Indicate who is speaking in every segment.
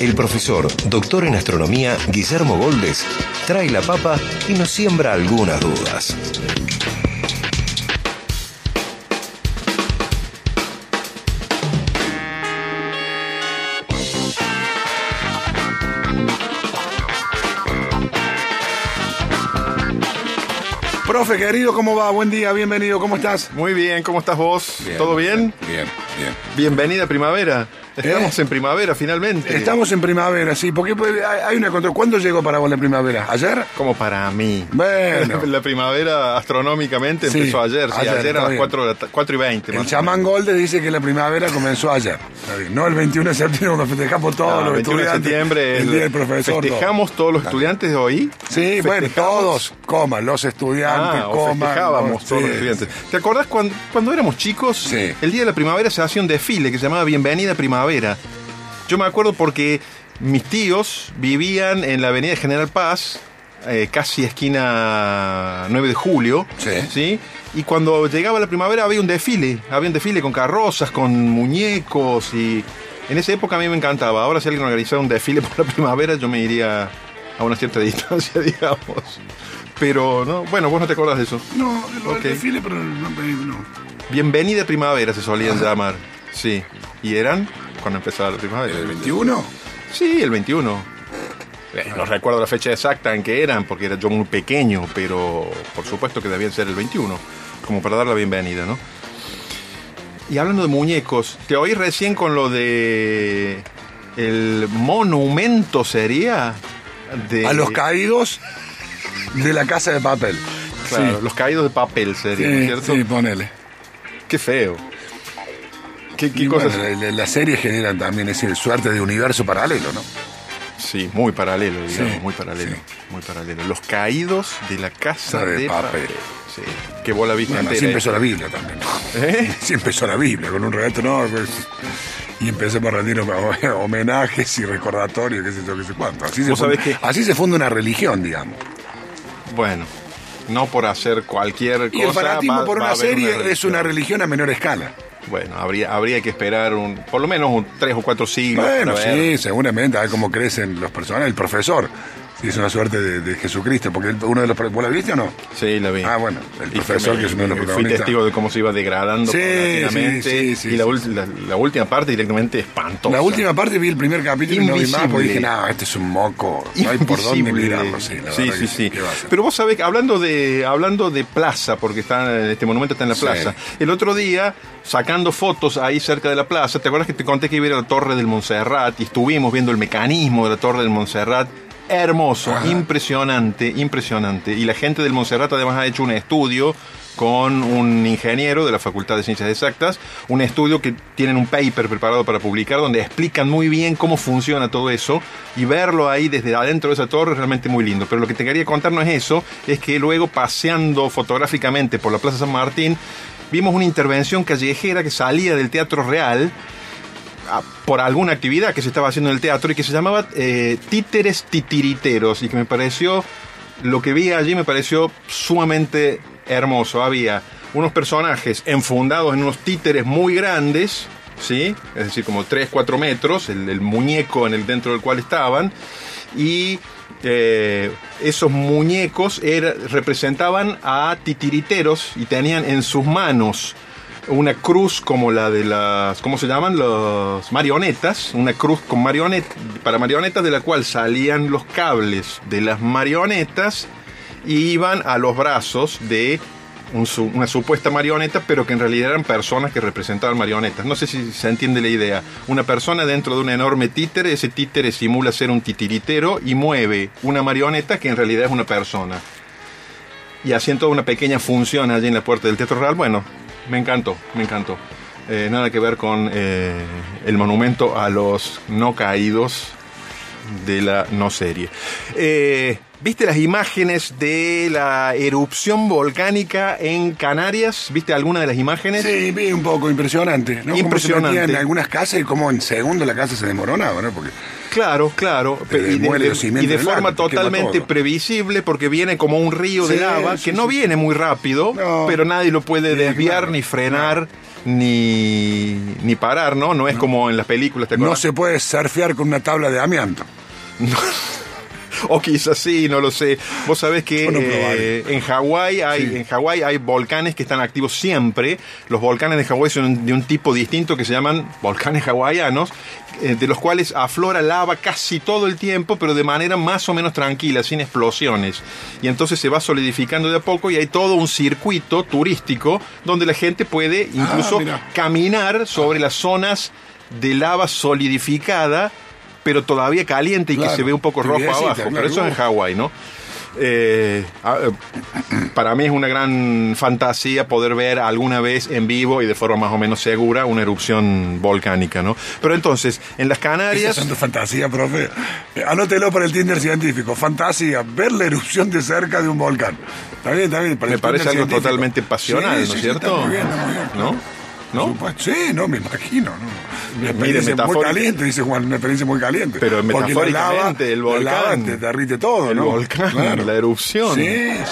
Speaker 1: el profesor, doctor en astronomía, Guillermo Goldes, trae la papa y nos siembra algunas dudas.
Speaker 2: Profe, querido, ¿cómo va? Buen día, bienvenido, ¿cómo estás?
Speaker 3: Muy bien, ¿cómo estás vos? ¿Todo bien?
Speaker 2: Bien, bien.
Speaker 3: Bienvenida primavera. Estamos en primavera finalmente.
Speaker 2: Estamos en primavera, sí, porque pues, hay una control. ¿Cuándo llegó para vos la primavera? ¿Ayer?
Speaker 3: Como para mí.
Speaker 2: Bueno.
Speaker 3: La primavera astronómicamente
Speaker 2: Sí,
Speaker 3: empezó ayer, sí,
Speaker 2: ayer,
Speaker 3: ayer, a las
Speaker 2: bien.
Speaker 3: 4, de la ta- 4 y 20.
Speaker 2: El chamán Golde dice que la primavera comenzó ayer. No el 21 de septiembre cuando festejamos todos.
Speaker 3: No,
Speaker 2: los
Speaker 3: 21 de
Speaker 2: estudiantes.
Speaker 3: septiembre
Speaker 2: El día del profesor.
Speaker 3: festejamos todos los estudiantes de hoy.
Speaker 2: Sí, bueno, todos, coman, los estudiantes,
Speaker 3: Ah, o
Speaker 2: coman.
Speaker 3: festejábamos todos los estudiantes. ¿Te acordás cuando, cuando éramos chicos?
Speaker 2: Sí.
Speaker 3: El día de la primavera se hacía un desfile que se llamaba Bienvenida Primavera. Yo me acuerdo porque mis tíos vivían en la avenida General Paz, eh, casi esquina 9 de julio.
Speaker 2: Sí.
Speaker 3: Y cuando llegaba la primavera había un desfile. Había un desfile con carrozas, con muñecos y... En esa época a mí me encantaba. Ahora si alguien organizara un desfile por la primavera yo me iría a una cierta distancia, digamos. Pero, no, bueno, vos no te acordás de eso.
Speaker 2: No, lo del
Speaker 3: Ok.
Speaker 2: desfile, pero no. no.
Speaker 3: Bienvenida primavera se solían llamar. Sí. ¿Y eran? Cuando empezaba la primavera.
Speaker 2: ¿El 21?
Speaker 3: Sí, el 21. Eh, No recuerdo la fecha exacta en que eran, porque era yo muy pequeño, pero por supuesto que debían ser el 21, como para dar la bienvenida, ¿no? Y hablando de muñecos, te oí recién con lo de el monumento sería de
Speaker 2: A los caídos de la casa de papel.
Speaker 3: claro,
Speaker 2: sí.
Speaker 3: los caídos de papel sería, ¿no es
Speaker 2: Sí,
Speaker 3: ¿cierto?
Speaker 2: sí, ponele.
Speaker 3: Qué feo. ¿Qué, qué cosas?
Speaker 2: bueno, la, la serie genera también ese suerte de universo paralelo, ¿no?
Speaker 3: Sí, muy paralelo, digamos,
Speaker 2: Sí,
Speaker 3: muy paralelo,
Speaker 2: sí.
Speaker 3: muy paralelo. Los caídos de la casa
Speaker 2: Casa de
Speaker 3: de,
Speaker 2: papel.
Speaker 3: papel. Sí, que vos la viste
Speaker 2: Bueno, así
Speaker 3: entera.
Speaker 2: empezó la Biblia también.
Speaker 3: ¿Eh?
Speaker 2: Así empezó la Biblia, con un relato, no, pues, y empecemos a rendir hom- homenajes y recordatorios, qué sé yo, qué sé cuánto. Así se, funda,
Speaker 3: sabés que-
Speaker 2: así se funda una religión, digamos.
Speaker 3: Bueno, no por hacer cualquier cosa.
Speaker 2: Y el fanatismo
Speaker 3: va-
Speaker 2: por una serie es una religión a menor escala.
Speaker 3: Bueno, habría, habría que esperar un, por lo menos un tres o cuatro siglos.
Speaker 2: Bueno, sí, seguramente, a ver cómo crecen los personajes. El profesor, es una suerte de, de Jesucristo, porque él- uno de los... ¿Vos la viste o no?
Speaker 3: Sí, la vi.
Speaker 2: Ah, bueno, el profesor,
Speaker 3: me-
Speaker 2: que es uno de los
Speaker 3: Fui
Speaker 2: protagonistas.
Speaker 3: testigo de cómo se iba degradando
Speaker 2: Sí, sí, sí, sí,
Speaker 3: y la, la- la última parte directamente espantosa.
Speaker 2: La última parte vi el primer capítulo y no vi más, porque dije,
Speaker 3: Invisible.
Speaker 2: no, este es un moco, no hay por dónde
Speaker 3: Invisible.
Speaker 2: mirarlo. Sí, la
Speaker 3: sí, sí, sí. Pero vos sabés hablando de, hablando de plaza, porque está, este monumento está en la plaza, el otro día, sacando fotos ahí cerca de la plaza, ¿te acuerdas que te conté que iba a ir a la Torre del Montserrat y estuvimos viendo el mecanismo de la Torre del Montserrat? Hermoso,
Speaker 2: Ajá.
Speaker 3: impresionante, impresionante. Y la gente del Montserrat además ha hecho un estudio con un ingeniero de la Facultad de Ciencias Exactas, un estudio que tienen un paper preparado para publicar donde explican muy bien cómo funciona todo eso y verlo ahí desde adentro de esa torre es realmente muy lindo. Pero lo que te quería contar no es eso, es que luego paseando fotográficamente por la Plaza San Martín, vimos una intervención callejera que salía del Teatro Real por alguna actividad que se estaba haciendo en el teatro y que se llamaba eh, Títeres Titiriteros y que me pareció, lo que vi allí me pareció sumamente hermoso. Había unos personajes enfundados en unos títeres muy grandes, ¿sí? Es decir, como 3, 4 metros, el, muñeco en el dentro del cual estaban y eh, esos muñecos representaban a titiriteros y tenían en sus manos una cruz como la de las, ¿cómo se llaman? Los marionetas, una cruz con marionet para marionetas de la cual salían los cables de las marionetas y iban a los brazos de una supuesta marioneta, pero que en realidad eran personas que representaban marionetas. No sé si se entiende la idea. Una persona dentro de un enorme títere, ese títere simula ser un titiritero y mueve una marioneta que en realidad es una persona. Y hacían toda una pequeña función allí en la puerta del Teatro Real. Bueno, me encantó, me encantó. Eh, nada que ver con eh, el monumento a los no caídos de la no serie. Eh, ¿Viste las imágenes de la erupción volcánica en Canarias? ¿Viste alguna de las imágenes?
Speaker 2: Sí, vi un poco impresionante, ¿no?
Speaker 3: Impresionante.
Speaker 2: Se en algunas casas y como en segundo la casa se demoraba, ¿no? Porque
Speaker 3: Claro, claro. Y de, y de forma totalmente previsible porque viene como un río de lava
Speaker 2: sí,
Speaker 3: que no viene muy rápido,
Speaker 2: No.
Speaker 3: pero nadie lo puede desviar,
Speaker 2: claro,
Speaker 3: ni frenar, ni, ni parar, ¿no? No es como en las películas, ¿te
Speaker 2: no se puede surfear con una tabla de amianto.
Speaker 3: O quizás sí, no lo sé. Vos sabés que eh, en Hawái hay,
Speaker 2: Sí.
Speaker 3: en Hawái hay volcanes que están activos siempre. Los volcanes de Hawái son de un tipo distinto que se llaman volcanes hawaianos, eh, de los cuales aflora lava casi todo el tiempo, pero de manera más o menos tranquila, sin explosiones. Y entonces se va solidificando de a poco y hay todo un circuito turístico donde la gente puede incluso
Speaker 2: mira.
Speaker 3: caminar sobre las zonas de lava solidificada, pero todavía caliente y que se ve un poco rojo abajo. Pero eso en Hawái, ¿no? Eh, ah, eh, para mí es una gran fantasía poder ver alguna vez en vivo y de forma más o menos segura una erupción volcánica, ¿no? Pero entonces, en las
Speaker 2: Esas
Speaker 3: Canarias,
Speaker 2: son tu fantasía, profe. Eh, Anótelo para el Tinder científico. Fantasía, ver la erupción de cerca de un volcán. Está bien, está bien. para
Speaker 3: me parece algo
Speaker 2: científico.
Speaker 3: totalmente pasional,
Speaker 2: Sí,
Speaker 3: ¿no es
Speaker 2: sí,
Speaker 3: cierto?
Speaker 2: está muy bien, está muy bien.
Speaker 3: ¿No? ¿No?
Speaker 2: Sí, no, me imagino. ¿no? Una
Speaker 3: Mire,
Speaker 2: experiencia muy caliente, dice Juan, una experiencia muy caliente.
Speaker 3: Pero
Speaker 2: la lava-
Speaker 3: metafóricamente, el
Speaker 2: la lava
Speaker 3: volcán.
Speaker 2: te derrite todo,
Speaker 3: El
Speaker 2: ¿no?
Speaker 3: volcán,
Speaker 2: Claro.
Speaker 3: la erupción.
Speaker 2: Sí,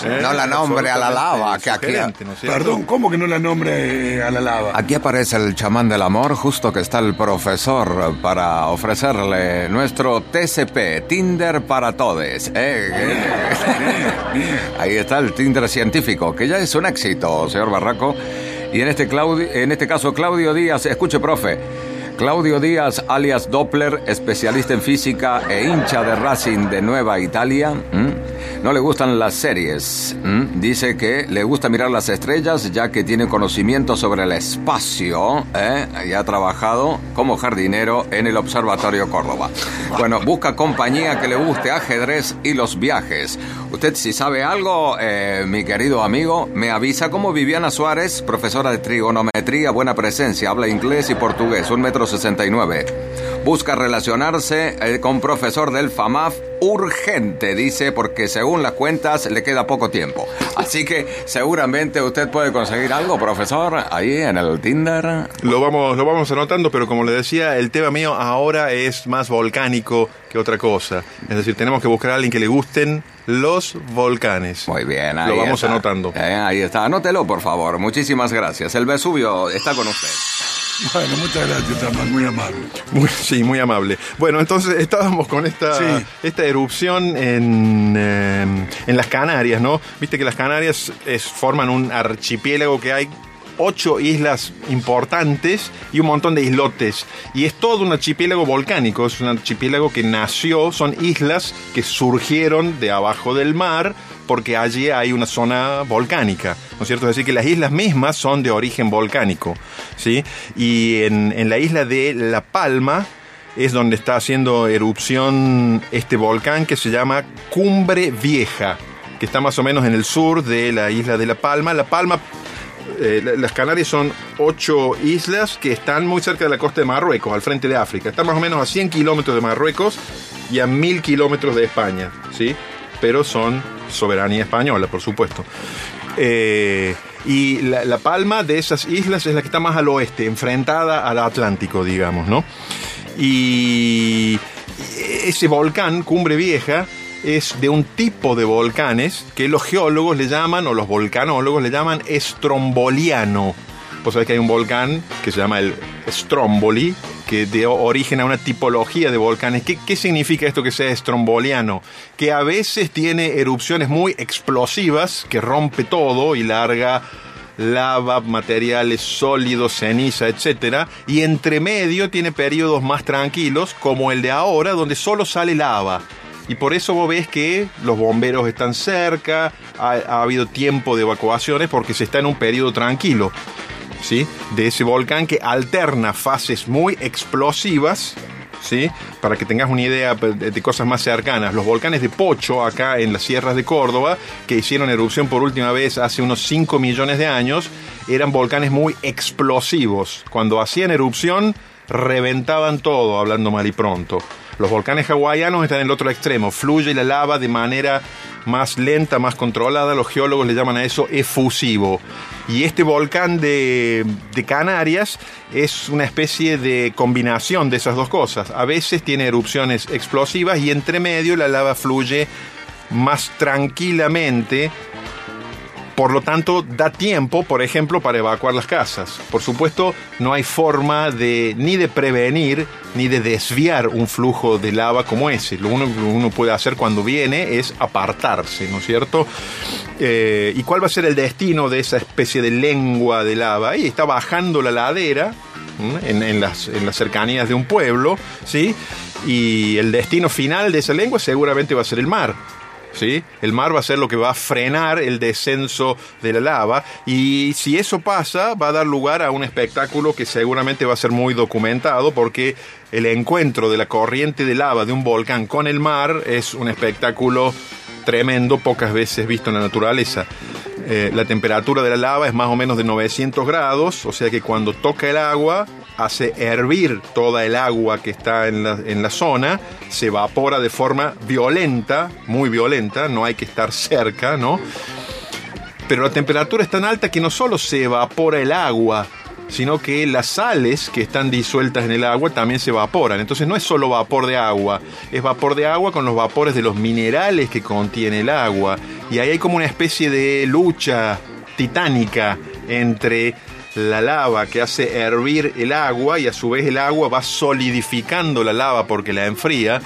Speaker 2: sí.
Speaker 3: ¿Eh?
Speaker 4: No la nombre a la lava, que aquí-.
Speaker 2: Perdón, ¿cómo que no la nombre eh, a la lava?
Speaker 4: Aquí aparece el chamán del amor, justo que está el profesor para ofrecerle nuestro TCP, Tinder para todes. ¿eh? Ahí está el Tinder científico, que ya es un éxito, señor Barraco. Y en este, Claudio, en este caso, Claudio Díaz, escuche, profe. Claudio Díaz, alias Doppler, especialista en física e hincha de Racing de Nueva Italia. No le gustan las series. Dice que le gusta mirar las estrellas ya que tiene conocimiento sobre el espacio ¿eh? y ha trabajado como jardinero en el Observatorio Córdoba. Bueno, busca compañía que le guste ajedrez y los viajes. Usted si sabe algo, eh, mi querido amigo, me avisa como Viviana Suárez, profesora de trigonometría, buena presencia, habla inglés y portugués, un metro sesenta y nueve. Busca relacionarse eh, con profesor del FAMAF urgente, dice, porque según las cuentas le queda poco tiempo. Así que seguramente usted puede conseguir algo, profesor, ahí en el Tinder.
Speaker 3: Lo vamos, lo vamos anotando, pero como le decía, el tema mío ahora es más volcánico que otra cosa. Es decir, tenemos que buscar a alguien que le gusten los volcanes.
Speaker 4: Muy bien, ahí
Speaker 3: Lo vamos
Speaker 4: está.
Speaker 3: anotando.
Speaker 4: Eh, ahí está, anótelo por favor. Muchísimas gracias. El Vesubio está con usted.
Speaker 2: Bueno, muchas gracias, Tamal, muy amable.
Speaker 3: Muy- sí, muy amable. Bueno, entonces estábamos con esta,
Speaker 2: Sí.
Speaker 3: esta erupción en, eh, en las Canarias, ¿no? Viste que las Canarias es- forman un archipiélago que hay ocho islas importantes y un montón de islotes. Y es todo un archipiélago volcánico, es un archipiélago que nació, son islas que surgieron de abajo del mar porque allí hay una zona volcánica, ¿no es cierto? Es decir, que las islas mismas son de origen volcánico, ¿sí? Y en, en la isla de La Palma es donde está haciendo erupción este volcán que se llama Cumbre Vieja, que está más o menos en el sur de la isla de La Palma. La Palma eh, la- las Canarias son ocho islas que están muy cerca de la costa de Marruecos, al frente de África. Están más o menos a 100 kilómetros de Marruecos y a 1000 kilómetros de España, ¿sí? Pero son soberanía española, por supuesto. Eh, y la, la palma de esas islas es la que está más al oeste, enfrentada al Atlántico, digamos, ¿no? Y ese volcán, Cumbre Vieja, es de un tipo de volcanes que los geólogos le llaman, o los volcanólogos le llaman estromboliano. Vos sabés que hay un volcán que se llama el Stromboli, que dio origen a una tipología de volcanes. ¿Qué, qué significa esto que sea estromboliano? Que a veces tiene erupciones muy explosivas, que rompe todo y larga lava, materiales sólidos, ceniza, etcétera, y entre medio tiene periodos más tranquilos, como el de ahora, donde solo sale lava. Y por eso vos ves que los bomberos están cerca, ha, ha habido tiempo de evacuaciones porque se está en un periodo tranquilo. ¿Sí? de ese volcán que alterna fases muy explosivas, ¿sí? para que tengas una idea de, de cosas más cercanas. Los volcanes de Pocho, acá en las sierras de Córdoba, que hicieron erupción por última vez hace unos 5 millones de años, eran volcanes muy explosivos. Cuando hacían erupción, reventaban todo, hablando mal y pronto. Los volcanes hawaianos están en el otro extremo, fluye la lava de manera más lenta, más controlada, los geólogos le llaman a eso efusivo. Y este volcán de, Canarias es una especie de combinación de esas dos cosas. A veces tiene erupciones explosivas y entre medio la lava fluye más tranquilamente por lo tanto, da tiempo, por ejemplo, para evacuar las casas. Por supuesto, no hay forma de ni de prevenir ni de desviar un flujo de lava como ese. Lo único que uno puede hacer cuando viene es apartarse, ¿no es cierto? Eh, ¿Y cuál va a ser el destino de esa especie de lengua de lava? Ahí está bajando la ladera, en, las, en, las, cercanías de un pueblo, ¿sí? Y el destino final de esa lengua seguramente va a ser el mar. ¿Sí? El mar va a ser lo que va a frenar el descenso de la lava y si eso pasa va a dar lugar a un espectáculo que seguramente va a ser muy documentado porque el encuentro de la corriente de lava de un volcán con el mar es un espectáculo tremendo, pocas veces visto en la naturaleza. Eh, la temperatura de la lava es más o menos de 900 grados, o sea que cuando toca el agua hace hervir toda el agua que está en la, en la zona, se evapora de forma violenta, muy violenta, no hay que estar cerca, ¿no? Pero la temperatura es tan alta que no solo se evapora el agua, sino que las sales que están disueltas en el agua también se evaporan. Entonces no es solo vapor de agua, es vapor de agua con los vapores de los minerales que contiene el agua. Y ahí hay como una especie de lucha titánica entre la lava que hace hervir el agua y a su vez el agua va solidificando la lava porque la enfría,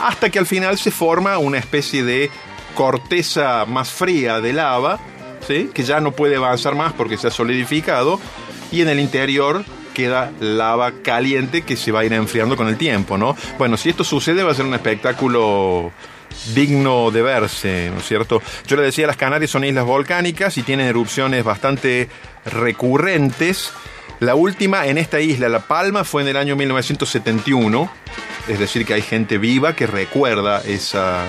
Speaker 3: hasta que al final se forma una especie de corteza más fría de lava, ¿sí? que ya no puede avanzar más porque se ha solidificado, y en el interior queda lava caliente que se va a ir enfriando con el tiempo, ¿no? Bueno, si esto sucede va a ser un espectáculo digno de verse, ¿no es cierto? Yo le decía, las Canarias son islas volcánicas y tienen erupciones bastante recurrentes. La última en esta isla, La Palma, fue en el año 1971, es decir, que hay gente viva que recuerda esa,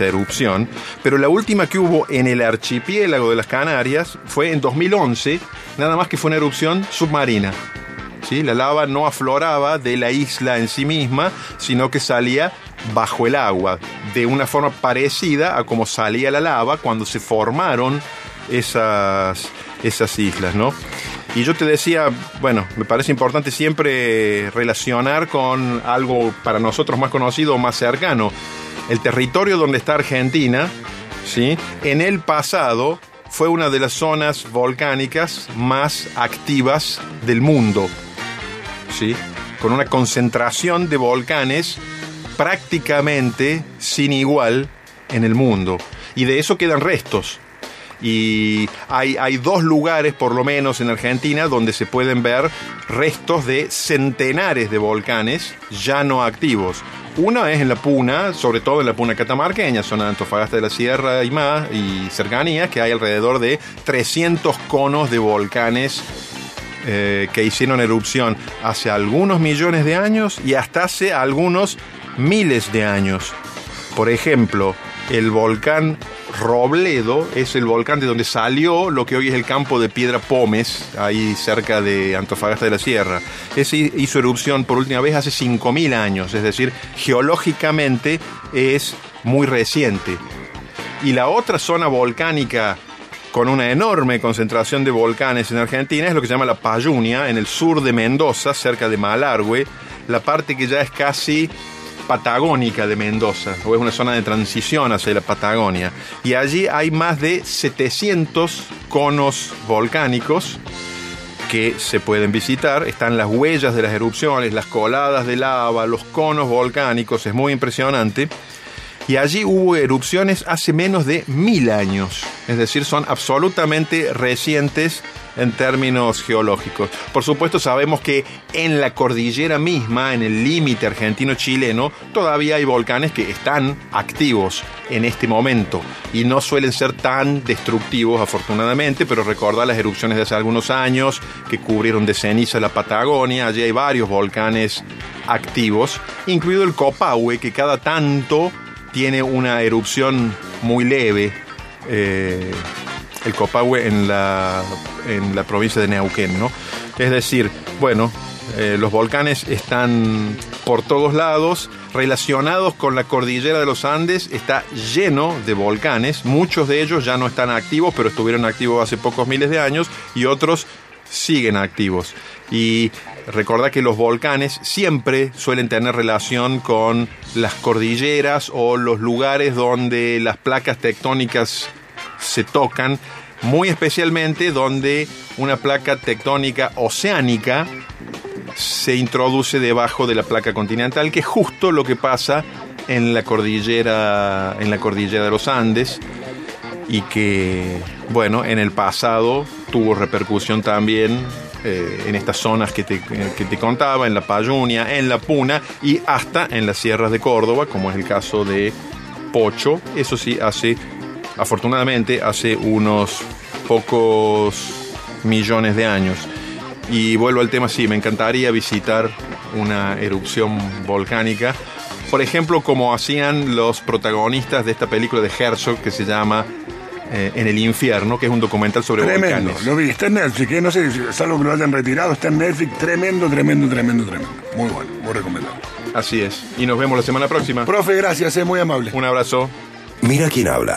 Speaker 3: erupción. Pero la última que hubo en el archipiélago de las Canarias fue en 2011, nada más que fue una erupción submarina. ¿Sí? La lava no afloraba de la isla en sí misma, sino que salía bajo el agua, de una forma parecida a como salía la lava cuando se formaron esas, esas islas, ¿no? Y yo te decía, bueno, me parece importante siempre relacionar con algo para nosotros más conocido o más cercano. El territorio donde está Argentina, ¿sí? En el pasado fue una de las zonas volcánicas más activas del mundo, ¿sí? Con una concentración de volcanes prácticamente sin igual en el mundo. Y de eso quedan restos. Y hay, hay, dos lugares, por lo menos en Argentina, donde se pueden ver restos de centenares de volcanes ya no activos. Una es en la Puna, sobre todo en la Puna catamarqueña, zona de Antofagasta de la Sierra y más, y cercanías, que hay alrededor de 300 conos de volcanes eh, que hicieron erupción hace algunos millones de años y hasta hace algunos miles de años. Por ejemplo, el volcán Robledo es el volcán de donde salió lo que hoy es el campo de Piedra Pómez, ahí cerca de Antofagasta de la Sierra. Ese hizo erupción por última vez hace 5.000 años, es decir, geológicamente es muy reciente. Y la otra zona volcánica con una enorme concentración de volcanes en Argentina es lo que se llama la Payunia, en el sur de Mendoza, cerca de Malargüe, la parte que ya es casi patagónica de Mendoza, o es una zona de transición hacia la Patagonia. Y allí hay más de 700 conos volcánicos que se pueden visitar. Están las huellas de las erupciones, las coladas de lava, los conos volcánicos, es muy impresionante. Y allí hubo erupciones hace menos de mil años, es decir, son absolutamente recientes en términos geológicos. Por supuesto sabemos que en la cordillera misma, en el límite argentino-chileno, todavía hay volcanes que están activos en este momento y no suelen ser tan destructivos afortunadamente, pero recordar las erupciones de hace algunos años que cubrieron de ceniza la Patagonia, allí hay varios volcanes activos, incluido el Copahue que cada tanto tiene una erupción muy leve. Eh, el Copahue en la, en la provincia de Neuquén, ¿no? Es decir, bueno, eh, los volcanes están por todos lados, relacionados con la cordillera de los Andes, está lleno de volcanes. Muchos de ellos ya no están activos, pero estuvieron activos hace pocos miles de años y otros siguen activos. Y recordad que los volcanes siempre suelen tener relación con las cordilleras o los lugares donde las placas tectónicas se tocan, muy especialmente donde una placa tectónica oceánica se introduce debajo de la placa continental, que es justo lo que pasa en la cordillera, en la cordillera de los Andes y que, bueno, en el pasado tuvo repercusión también eh, en estas zonas que te, que te contaba, en la Payunia, en la Puna y hasta en las sierras de Córdoba, como es el caso de Pocho. Eso sí, hace, afortunadamente, hace unos pocos millones de años. Y vuelvo al tema, sí, me encantaría visitar una erupción volcánica. Por ejemplo, como hacían los protagonistas de esta película de Herzog que se llama eh, En el infierno, que es un documental sobre
Speaker 2: Tremendo,
Speaker 3: volcanes.
Speaker 2: lo vi, está en Netflix, que no sé si es algo que lo hayan retirado, está en Netflix, tremendo, tremendo, tremendo, tremendo. Muy bueno, muy recomendable.
Speaker 3: Así es. Y nos vemos la semana próxima.
Speaker 2: Profe, gracias, es muy amable.
Speaker 3: Un abrazo.
Speaker 1: Mira quién habla.